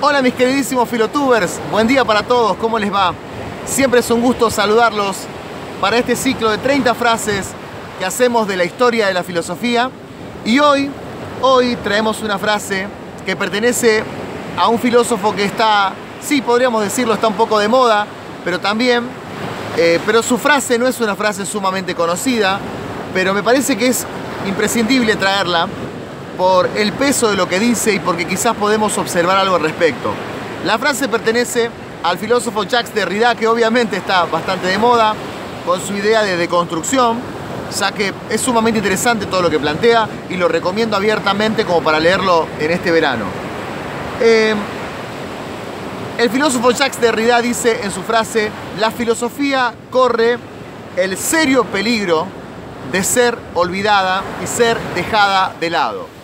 Hola mis queridísimos filotubers, buen día para todos, ¿cómo les va? Siempre es un gusto saludarlos para este ciclo de 30 frases que hacemos de la historia de la filosofía. Y hoy, hoy traemos una frase que pertenece a un filósofo que está, sí, podríamos decirlo, está un poco de moda, pero también, eh, pero su frase no es una frase sumamente conocida, pero me parece que es imprescindible traerla por el peso de lo que dice y porque quizás podemos observar algo al respecto. La frase pertenece al filósofo Jacques Derrida, que obviamente está bastante de moda, con su idea de deconstrucción, ya que es sumamente interesante todo lo que plantea y lo recomiendo abiertamente como para leerlo en este verano. Eh, el filósofo Jacques Derrida dice en su frase, la filosofía corre el serio peligro de ser olvidada y ser dejada de lado.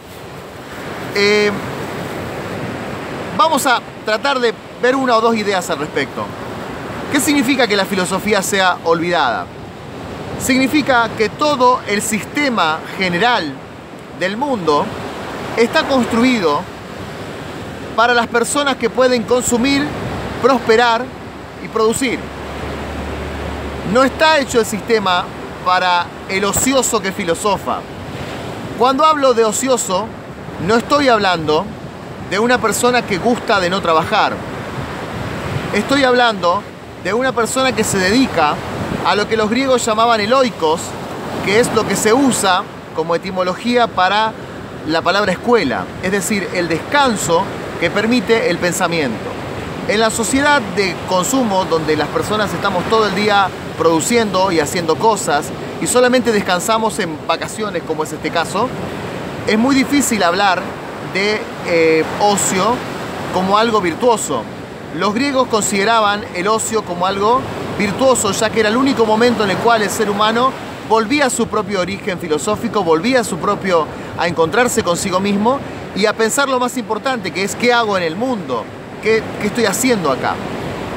Eh, vamos a tratar de ver una o dos ideas al respecto. ¿Qué significa que la filosofía sea olvidada? Significa que todo el sistema general del mundo está construido para las personas que pueden consumir, prosperar y producir. No está hecho el sistema para el ocioso que filosofa. Cuando hablo de ocioso, no estoy hablando de una persona que gusta de no trabajar. Estoy hablando de una persona que se dedica a lo que los griegos llamaban eloicos, que es lo que se usa como etimología para la palabra escuela, es decir, el descanso que permite el pensamiento. En la sociedad de consumo, donde las personas estamos todo el día produciendo y haciendo cosas y solamente descansamos en vacaciones, como es este caso, es muy difícil hablar de eh, ocio como algo virtuoso. Los griegos consideraban el ocio como algo virtuoso, ya que era el único momento en el cual el ser humano volvía a su propio origen filosófico, volvía a su propio a encontrarse consigo mismo y a pensar lo más importante, que es qué hago en el mundo, qué, qué estoy haciendo acá.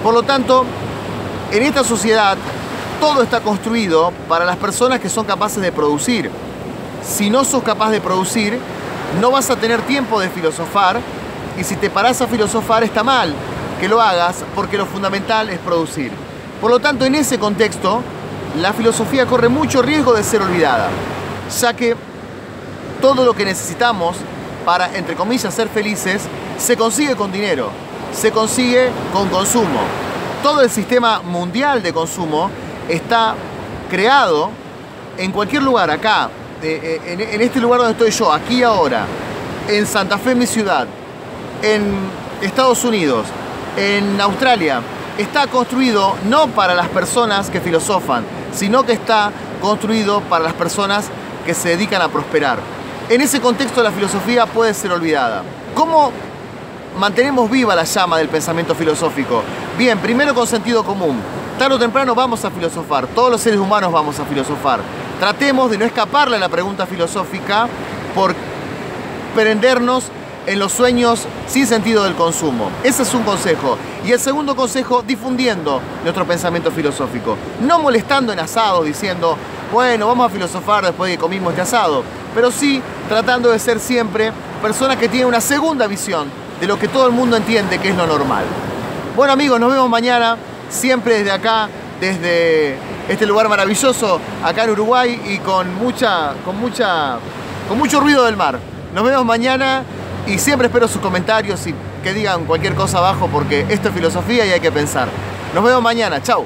Por lo tanto, en esta sociedad todo está construido para las personas que son capaces de producir si no sos capaz de producir, no vas a tener tiempo de filosofar y si te parás a filosofar está mal que lo hagas porque lo fundamental es producir. Por lo tanto, en ese contexto, la filosofía corre mucho riesgo de ser olvidada, ya que todo lo que necesitamos para, entre comillas, ser felices, se consigue con dinero, se consigue con consumo. Todo el sistema mundial de consumo está creado en cualquier lugar, acá, eh, en, este lugar donde estoy yo, aquí ahora, en Santa Fe, mi ciudad, en Estados Unidos, en Australia, está construido no para las personas que filosofan, sino que está construido para las personas que se dedican a prosperar. En ese contexto la filosofía puede ser olvidada. ¿Cómo mantenemos viva la llama del pensamiento filosófico? Bien, primero con sentido común. Tarde o temprano vamos a filosofar, todos los seres humanos vamos a filosofar. Tratemos de no escaparle a la pregunta filosófica por prendernos en los sueños sin sentido del consumo. Ese es un consejo. Y el segundo consejo, difundiendo nuestro pensamiento filosófico. No molestando en asado, diciendo, bueno, vamos a filosofar después de que comimos este asado. Pero sí tratando de ser siempre personas que tienen una segunda visión de lo que todo el mundo entiende que es lo normal. Bueno amigos, nos vemos mañana, siempre desde acá, desde este lugar maravilloso acá en Uruguay y con mucha, con mucha, con mucho ruido del mar. Nos vemos mañana y siempre espero sus comentarios y que digan cualquier cosa abajo porque esto es filosofía y hay que pensar. Nos vemos mañana, chao.